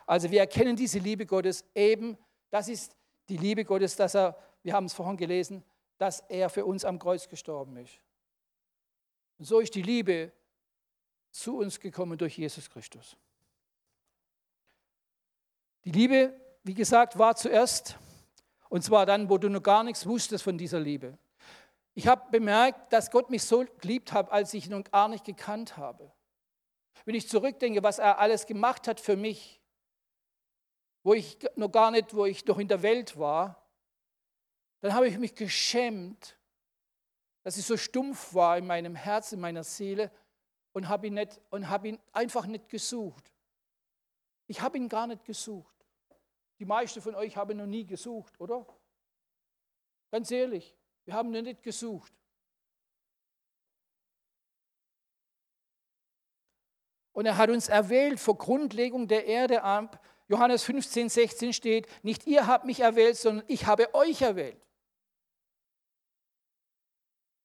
Also wir erkennen diese Liebe Gottes eben, das ist die Liebe Gottes, dass er, wir haben es vorhin gelesen, dass er für uns am Kreuz gestorben ist. Und so ist die Liebe zu uns gekommen durch Jesus Christus. Die Liebe, wie gesagt, war zuerst, und zwar dann, wo du noch gar nichts wusstest von dieser Liebe. Ich habe bemerkt, dass Gott mich so geliebt hat, als ich ihn noch gar nicht gekannt habe. Wenn ich zurückdenke, was er alles gemacht hat für mich, wo ich noch gar nicht, wo ich noch in der Welt war, dann habe ich mich geschämt, dass ich so stumpf war in meinem Herzen, in meiner Seele und habe ihn, nicht, und habe ihn einfach nicht gesucht. Ich habe ihn gar nicht gesucht. Die meisten von euch haben noch nie gesucht, oder? Ganz ehrlich, wir haben ihn nicht gesucht. Und er hat uns erwählt vor Grundlegung der Erde ab. Johannes 15, 16 steht, nicht ihr habt mich erwählt, sondern ich habe euch erwählt.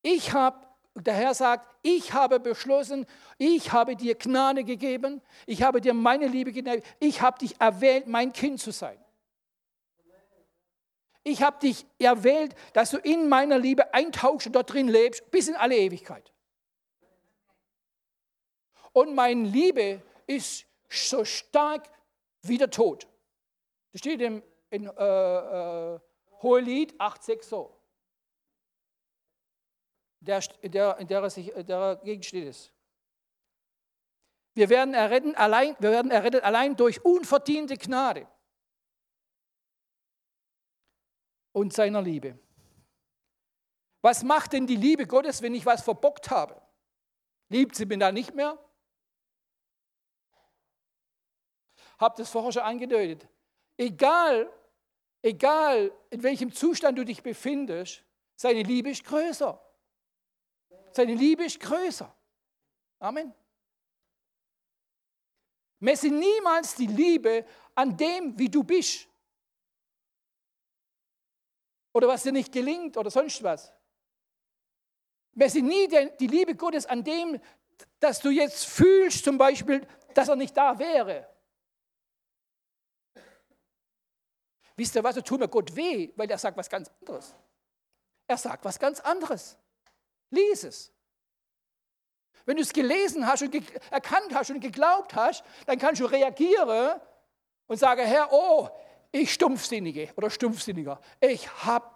Ich habe der Herr sagt, ich habe beschlossen, ich habe dir Gnade gegeben, ich habe dir meine Liebe gegeben, ich habe dich erwählt, mein Kind zu sein. Ich habe dich erwählt, dass du in meiner Liebe eintauchst und dort drin lebst, bis in alle Ewigkeit. Und meine Liebe ist so stark wie der Tod. Das steht im, in äh, äh, Hohelied 8,6 so der, der, in der er sich dagegen steht es. Wir werden, erretten allein, wir werden errettet allein durch unverdiente Gnade und seiner Liebe. Was macht denn die Liebe Gottes, wenn ich was verbockt habe? Liebt sie mich dann nicht mehr? Habt es vorher schon angedeutet. Egal, egal in welchem Zustand du dich befindest, seine Liebe ist größer. Seine Liebe ist größer. Amen. Messe niemals die Liebe an dem, wie du bist. Oder was dir nicht gelingt oder sonst was. Messe nie die Liebe Gottes an dem, dass du jetzt fühlst, zum Beispiel, dass er nicht da wäre. Wisst ihr was, da tut mir Gott weh, weil er sagt was ganz anderes. Er sagt was ganz anderes. Lies es. Wenn du es gelesen hast und erkannt hast und geglaubt hast, dann kannst du reagieren und sagen, Herr, oh, ich stumpfsinnige oder stumpfsinniger, ich habe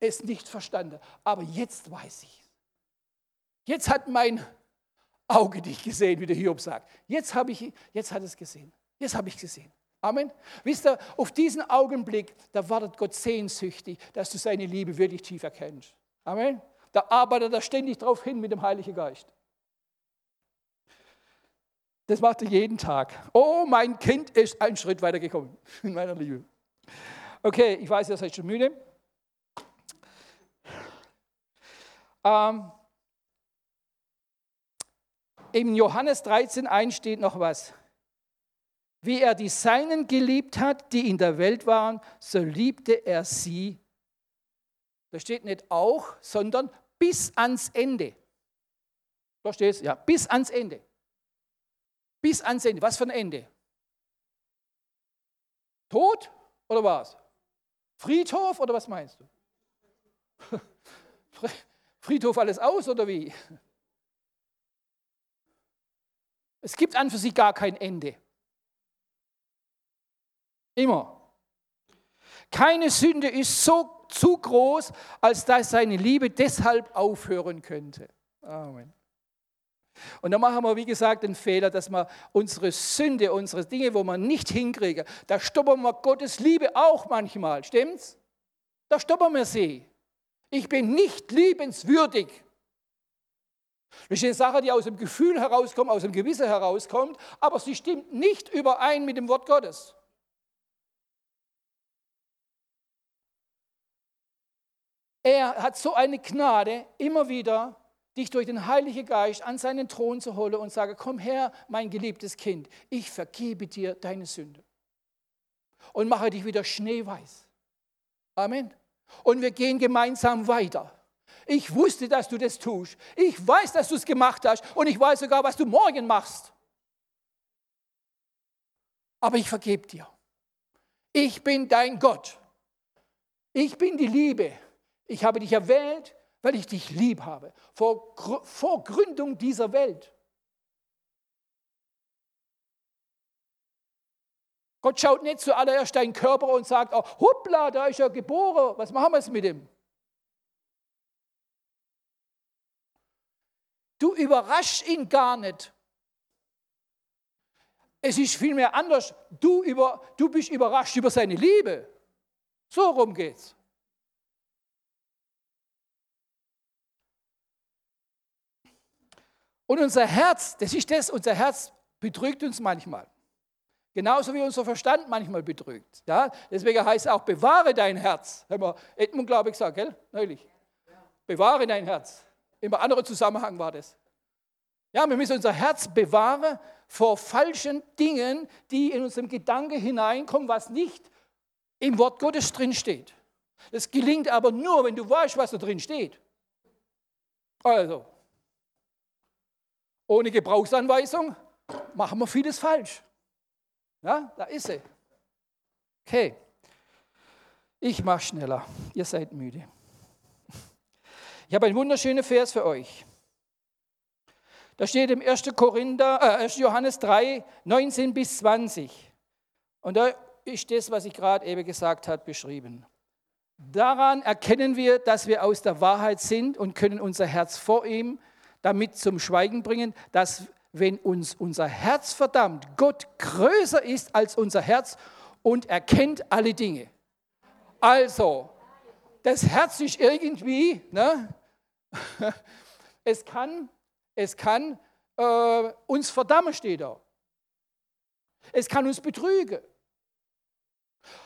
es nicht verstanden, aber jetzt weiß ich. Jetzt hat mein Auge dich gesehen, wie der Hiob sagt. Jetzt, habe ich, jetzt hat es gesehen. Jetzt habe ich gesehen. Amen. Wisst ihr, auf diesen Augenblick, da wartet Gott sehnsüchtig, dass du seine Liebe wirklich tief erkennst. Amen. Da arbeitet er ständig drauf hin mit dem Heiligen Geist. Das macht er jeden Tag. Oh, mein Kind ist einen Schritt weiter gekommen in meiner Liebe. Okay, ich weiß, ihr seid schon müde. Ähm, Im Johannes 13, 1 steht noch was. Wie er die Seinen geliebt hat, die in der Welt waren, so liebte er sie. Da steht nicht auch, sondern bis ans Ende. Da steht es, ja, bis ans Ende. Bis ans Ende. Was für ein Ende? Tod oder was? Friedhof oder was meinst du? Friedhof alles aus oder wie? Es gibt an für sich gar kein Ende. Immer. Keine Sünde ist so zu groß, als dass seine Liebe deshalb aufhören könnte. Amen. Und da machen wir, wie gesagt, den Fehler, dass wir unsere Sünde, unsere Dinge, wo wir nicht hinkriegen, da stoppen wir Gottes Liebe auch manchmal. Stimmt's? Da stoppen wir sie. Ich bin nicht liebenswürdig. Das ist eine Sache, die aus dem Gefühl herauskommt, aus dem Gewissen herauskommt, aber sie stimmt nicht überein mit dem Wort Gottes. Er hat so eine Gnade, immer wieder dich durch den Heiligen Geist an seinen Thron zu holen und sage, komm her, mein geliebtes Kind, ich vergebe dir deine Sünde und mache dich wieder schneeweiß. Amen. Und wir gehen gemeinsam weiter. Ich wusste, dass du das tust. Ich weiß, dass du es gemacht hast und ich weiß sogar, was du morgen machst. Aber ich vergebe dir. Ich bin dein Gott. Ich bin die Liebe. Ich habe dich erwählt, weil ich dich lieb habe. Vor, vor Gründung dieser Welt. Gott schaut nicht zuallererst deinen Körper und sagt, oh, hoppla, da ist er geboren, was machen wir jetzt mit ihm? Du überraschst ihn gar nicht. Es ist vielmehr anders. Du, über, du bist überrascht über seine Liebe. So rum geht's. Und unser Herz, das ist das, unser Herz betrügt uns manchmal. Genauso wie unser Verstand manchmal betrügt. Ja? Deswegen heißt es auch, bewahre dein Herz. Haben wir Edmund, glaube ich, gesagt, gell? neulich. Bewahre dein Herz. Im anderen Zusammenhang war das. Ja, wir müssen unser Herz bewahren vor falschen Dingen, die in unserem Gedanke hineinkommen, was nicht im Wort Gottes drin steht. Das gelingt aber nur, wenn du weißt, was da drin steht. Also, ohne Gebrauchsanweisung machen wir vieles falsch. Ja, da ist sie. Okay. Ich mache schneller. Ihr seid müde. Ich habe einen wunderschönen Vers für euch. Da steht im 1. Korinther, äh, 1. Johannes 3, 19 bis 20. Und da ist das, was ich gerade eben gesagt habe, beschrieben. Daran erkennen wir, dass wir aus der Wahrheit sind und können unser Herz vor ihm damit zum Schweigen bringen, dass wenn uns unser Herz verdammt, Gott größer ist als unser Herz und erkennt alle Dinge. Also, das Herz ist irgendwie, ne? es kann, es kann äh, uns verdammen, steht da. Es kann uns betrügen.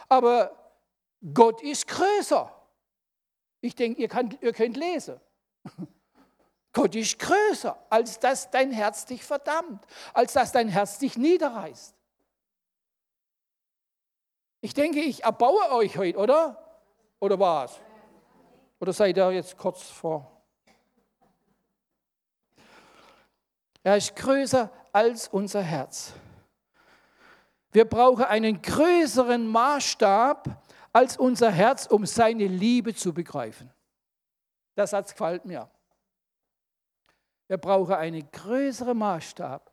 Aber Gott ist größer. Ich denke, ihr, ihr könnt lesen. Gott ist größer, als dass dein Herz dich verdammt, als dass dein Herz dich niederreißt. Ich denke, ich erbaue euch heute, oder? Oder was? Oder seid ihr jetzt kurz vor? Er ist größer als unser Herz. Wir brauchen einen größeren Maßstab als unser Herz, um seine Liebe zu begreifen. Der Satz gefällt mir. Wir brauchen einen größeren Maßstab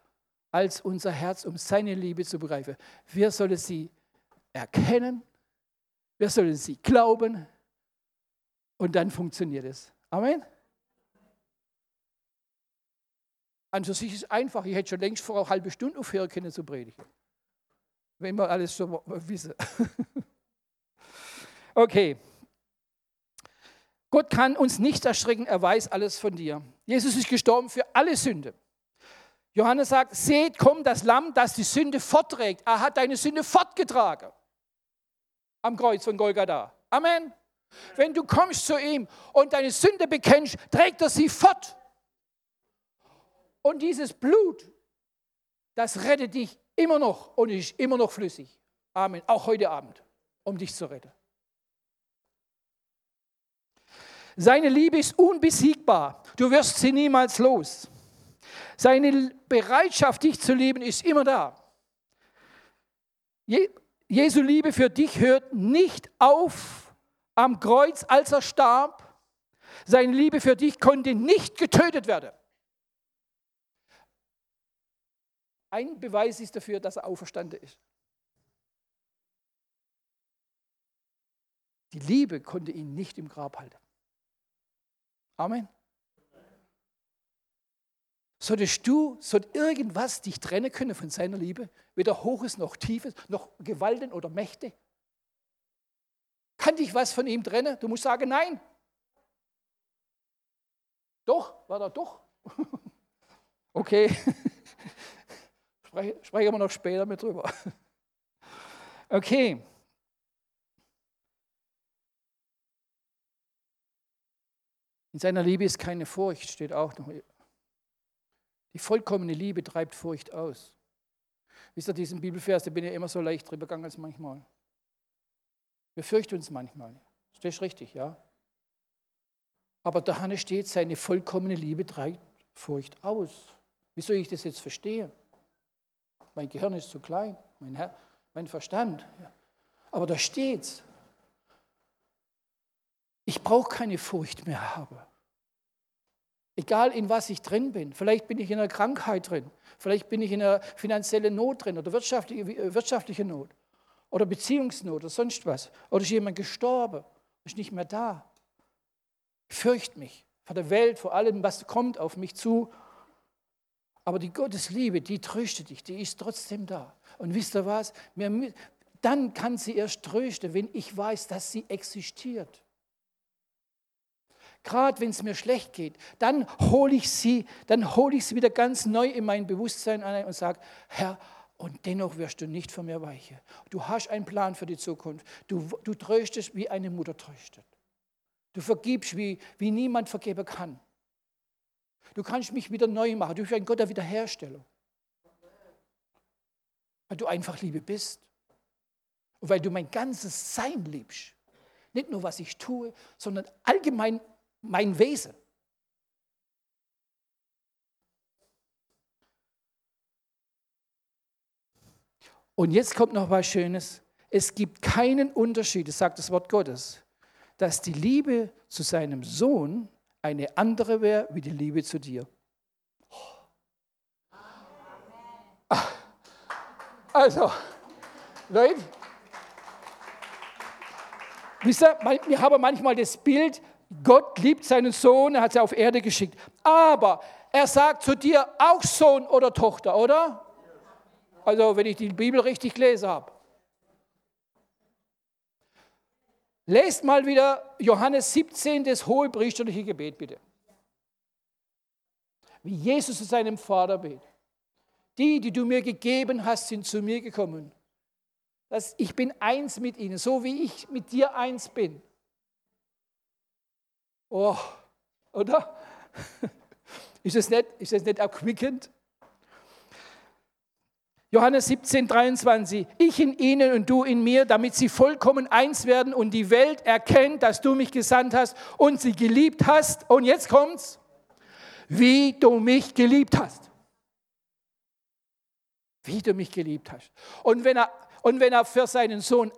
als unser Herz, um seine Liebe zu begreifen. Wir sollen sie erkennen, wir sollen sie glauben und dann funktioniert es. Amen. An für sich ist es einfach. Ich hätte schon längst vor einer halben Stunde aufhören können zu predigen. Wenn wir alles so wissen. okay. Gott kann uns nicht erschrecken, er weiß alles von dir. Jesus ist gestorben für alle Sünde. Johannes sagt, seht, komm das Lamm, das die Sünde fortträgt. Er hat deine Sünde fortgetragen. Am Kreuz von Golgatha. Amen. Wenn du kommst zu ihm und deine Sünde bekennst, trägt er sie fort. Und dieses Blut, das rettet dich immer noch und ist immer noch flüssig. Amen. Auch heute Abend, um dich zu retten. Seine Liebe ist unbesiegbar. Du wirst sie niemals los. Seine Bereitschaft, dich zu lieben, ist immer da. Jesu Liebe für dich hört nicht auf am Kreuz, als er starb. Seine Liebe für dich konnte nicht getötet werden. Ein Beweis ist dafür, dass er auferstanden ist. Die Liebe konnte ihn nicht im Grab halten. Amen. Solltest du, soll irgendwas dich trennen können von seiner Liebe? Weder Hohes noch Tiefes, noch Gewalten oder Mächte? Kann dich was von ihm trennen? Du musst sagen, nein. Doch, war da doch. okay. Sprechen wir noch später mit drüber. Okay. In seiner Liebe ist keine Furcht, steht auch noch. Die vollkommene Liebe treibt Furcht aus. Wisst ihr, diesen Bibelvers, da bin ich immer so leicht drüber gegangen als manchmal. Wir fürchten uns manchmal. Ist richtig, ja. Aber da steht, seine vollkommene Liebe treibt Furcht aus. Wie soll ich das jetzt verstehen? Mein Gehirn ist zu klein, mein, Herr, mein Verstand. Aber da steht's. Ich brauche keine Furcht mehr haben. Egal in was ich drin bin. Vielleicht bin ich in einer Krankheit drin. Vielleicht bin ich in einer finanziellen Not drin oder wirtschaftliche, äh, wirtschaftliche Not. Oder Beziehungsnot oder sonst was. Oder ist jemand gestorben, ist nicht mehr da. Ich fürchte mich vor der Welt, vor allem, was kommt auf mich zu. Aber die Gottesliebe, die tröstet dich, die ist trotzdem da. Und wisst ihr was? Dann kann sie erst trösten, wenn ich weiß, dass sie existiert. Gerade wenn es mir schlecht geht, dann hole ich sie, dann hole ich sie wieder ganz neu in mein Bewusstsein ein und sage, Herr, und dennoch wirst du nicht von mir weichen. Du hast einen Plan für die Zukunft. Du, du tröstest, wie eine Mutter tröstet. Du vergibst, wie, wie niemand vergeben kann. Du kannst mich wieder neu machen. Du bist ein Gott der Wiederherstellung. Weil du einfach Liebe bist. Und weil du mein ganzes Sein liebst. Nicht nur, was ich tue, sondern allgemein mein Wesen. Und jetzt kommt noch was Schönes. Es gibt keinen Unterschied, das sagt das Wort Gottes, dass die Liebe zu seinem Sohn eine andere wäre wie die Liebe zu dir. Also, Leute, wisst ihr, wir haben manchmal das Bild, Gott liebt seinen Sohn, er hat sie auf Erde geschickt. Aber er sagt zu dir auch Sohn oder Tochter, oder? Also, wenn ich die Bibel richtig gelesen habe. Lest mal wieder Johannes 17, das hohe priesterliche Gebet, bitte. Wie Jesus zu seinem Vater betet. Die, die du mir gegeben hast, sind zu mir gekommen. Das, ich bin eins mit ihnen, so wie ich mit dir eins bin. Oh, oder? Ist es nicht, ist es nicht erquickend? Johannes 17, 23. Ich in ihnen und du in mir, damit sie vollkommen eins werden und die Welt erkennt, dass du mich gesandt hast und sie geliebt hast. Und jetzt kommt's. Wie du mich geliebt hast. Wie du mich geliebt hast. Und wenn er, und wenn er für seinen Sohn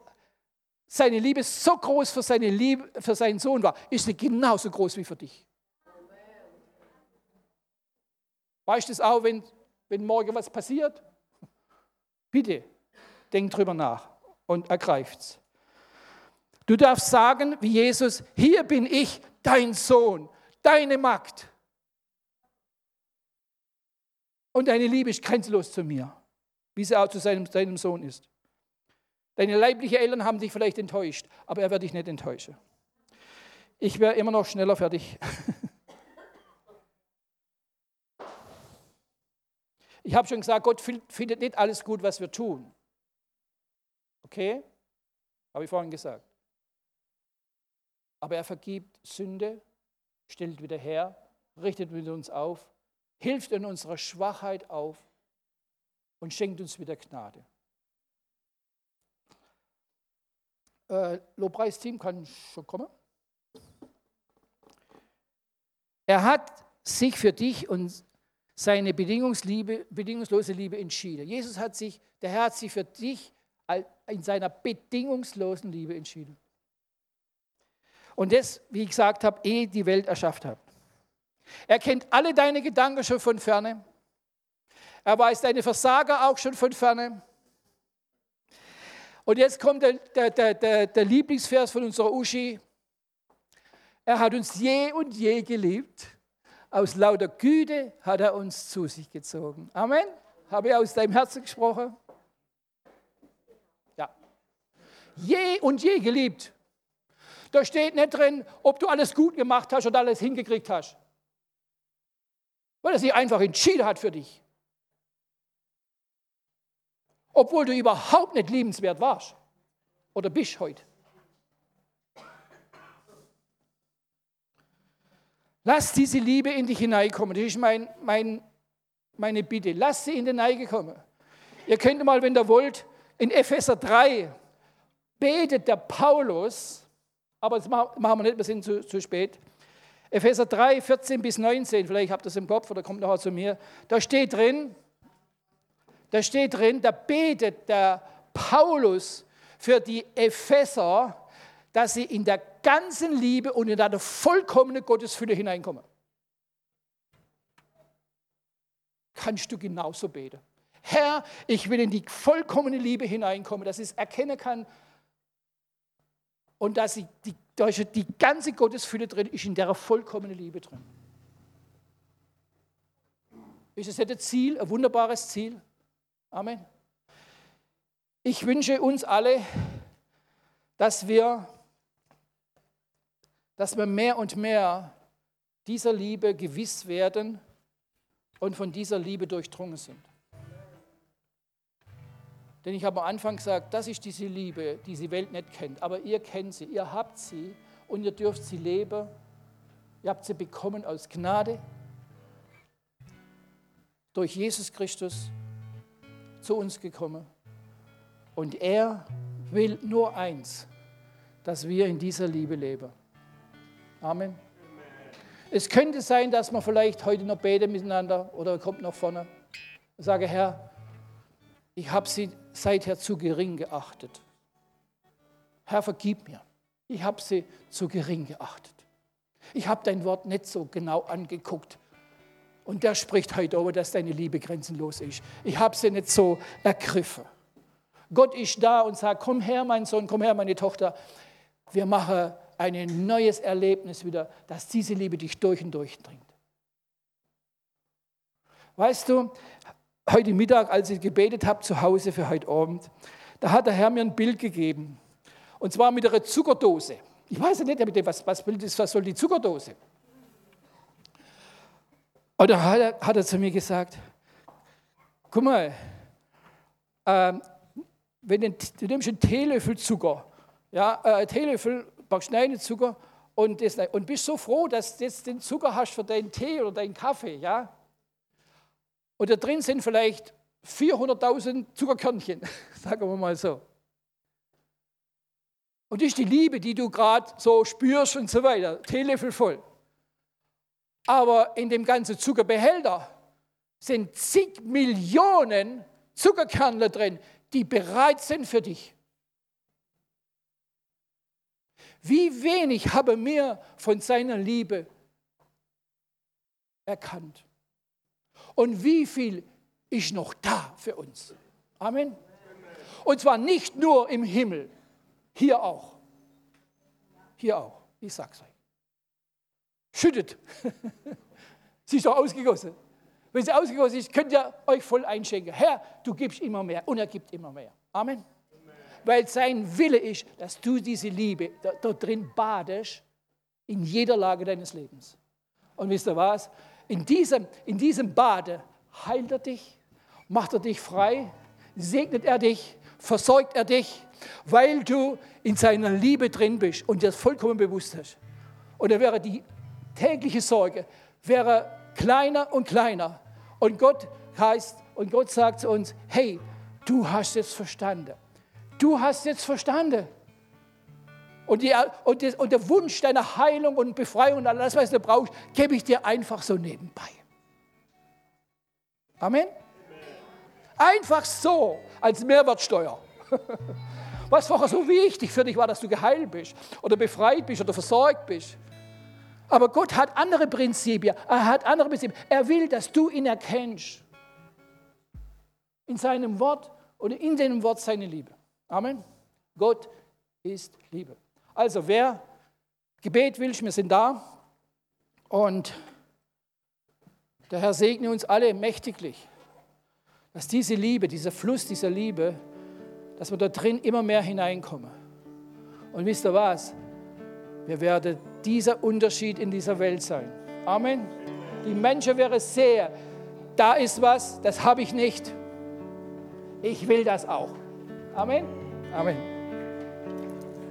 seine Liebe so groß für, seine Liebe, für seinen Sohn war, ist sie genauso groß wie für dich. Weißt du es auch, wenn, wenn morgen was passiert? Bitte, denk drüber nach und ergreift's. Du darfst sagen, wie Jesus, hier bin ich, dein Sohn, deine Magd. Und deine Liebe ist grenzenlos zu mir, wie sie auch zu seinem, seinem Sohn ist. Deine leiblichen Eltern haben dich vielleicht enttäuscht, aber er wird dich nicht enttäuschen. Ich wäre immer noch schneller fertig. Ich habe schon gesagt, Gott findet nicht alles gut, was wir tun. Okay? Habe ich vorhin gesagt. Aber er vergibt Sünde, stellt wieder her, richtet mit uns auf, hilft in unserer Schwachheit auf und schenkt uns wieder Gnade. Äh, Lobpreisteam kann schon kommen. Er hat sich für dich und seine bedingungslose Liebe entschieden. Jesus hat sich, der Herr hat sich für dich in seiner bedingungslosen Liebe entschieden. Und das, wie ich gesagt habe, ehe die Welt erschafft hat. Er kennt alle deine Gedanken schon von ferne. Er weiß deine Versager auch schon von ferne. Und jetzt kommt der, der, der, der Lieblingsvers von unserer Uschi. Er hat uns je und je geliebt. Aus lauter Güte hat er uns zu sich gezogen. Amen. Habe ich aus deinem Herzen gesprochen? Ja. Je und je geliebt. Da steht nicht drin, ob du alles gut gemacht hast oder alles hingekriegt hast. Weil er sich einfach entschieden hat für dich. Obwohl du überhaupt nicht liebenswert warst oder bist heute. Lass diese Liebe in dich hineinkommen. Das ist mein, mein, meine Bitte. Lass sie in den Neige kommen. Ihr könnt mal, wenn ihr wollt, in Epheser 3 betet der Paulus, aber das machen wir nicht, wir sind zu, zu spät. Epheser 3, 14 bis 19, vielleicht habt ihr das im Kopf oder kommt nachher zu mir. Da steht drin, da steht drin, da betet der Paulus für die Epheser, dass sie in der ganzen Liebe und in eine vollkommene Gottesfülle hineinkommen. Kannst du genauso beten. Herr, ich will in die vollkommene Liebe hineinkommen, dass ich es erkennen kann und dass ich die, die ganze Gottesfülle drin ist, in der vollkommene Liebe drin. Ist es nicht ein Ziel, ein wunderbares Ziel? Amen. Ich wünsche uns alle, dass wir dass wir mehr und mehr dieser Liebe gewiss werden und von dieser Liebe durchdrungen sind. Denn ich habe am Anfang gesagt, das ist diese Liebe, die die Welt nicht kennt. Aber ihr kennt sie, ihr habt sie und ihr dürft sie leben. Ihr habt sie bekommen aus Gnade durch Jesus Christus zu uns gekommen. Und er will nur eins, dass wir in dieser Liebe leben. Amen. Es könnte sein, dass wir vielleicht heute noch beten miteinander oder kommt noch vorne und sage, Herr, ich habe sie seither zu gering geachtet. Herr, vergib mir. Ich habe sie zu gering geachtet. Ich habe dein Wort nicht so genau angeguckt. Und der spricht heute darüber, dass deine Liebe grenzenlos ist. Ich habe sie nicht so ergriffen. Gott ist da und sagt, komm her, mein Sohn, komm her, meine Tochter. Wir machen ein neues Erlebnis wieder, dass diese Liebe dich durch und durch dringt. Weißt du, heute Mittag, als ich gebetet habe zu Hause für heute Abend, da hat der Herr mir ein Bild gegeben. Und zwar mit einer Zuckerdose. Ich weiß ja nicht, was, was, was soll die Zuckerdose? Und da hat er, hat er zu mir gesagt, guck mal, äh, wenn du, du nimmst einen Teelöffel Zucker, ja, äh, Teelöffel packst rein Zucker und, das, und bist so froh, dass du jetzt den Zucker hast für deinen Tee oder deinen Kaffee. Ja? Und da drin sind vielleicht 400.000 Zuckerkörnchen, sagen wir mal so. Und das ist die Liebe, die du gerade so spürst und so weiter, Teelöffel voll. Aber in dem ganzen Zuckerbehälter sind zig Millionen Zuckerkernle drin, die bereit sind für dich. Wie wenig habe mir von seiner Liebe erkannt. Und wie viel ist noch da für uns. Amen. Und zwar nicht nur im Himmel, hier auch. Hier auch. Ich sag's euch. Schüttet. sie ist doch ausgegossen. Wenn sie ausgegossen ist, könnt ihr euch voll einschenken. Herr, du gibst immer mehr und er gibt immer mehr. Amen weil sein Wille ist, dass du diese Liebe dort drin badest, in jeder Lage deines Lebens. Und wisst ihr was? In diesem, in diesem Bade heilt er dich, macht er dich frei, segnet er dich, versorgt er dich, weil du in seiner Liebe drin bist und dir das vollkommen bewusst hast. Und da wäre die tägliche Sorge, wäre kleiner und kleiner. Und Gott heißt, und Gott sagt zu uns, hey, du hast es verstanden. Du hast jetzt verstanden. Und, die, und, das, und, der Wunsch deiner Heilung und Befreiung und alles, was du brauchst, gebe ich dir einfach so nebenbei. Amen? Einfach so, als Mehrwertsteuer. Was vorher so wichtig für dich war, dass du geheilt bist oder befreit bist oder versorgt bist. Aber Gott hat andere Prinzipien. Er hat andere Prinzipien. Er will, dass du ihn erkennst. In seinem Wort oder in seinem Wort seine Liebe. Amen. Gott ist Liebe. Also wer Gebet will, wir sind da. Und Der Herr segne uns alle mächtiglich, dass diese Liebe, dieser Fluss dieser Liebe, dass wir da drin immer mehr hineinkommen. Und wisst ihr was? Wir werden dieser Unterschied in dieser Welt sein. Amen. Die Menschen wären sehr, da ist was, das habe ich nicht. Ich will das auch. Amen. Amen.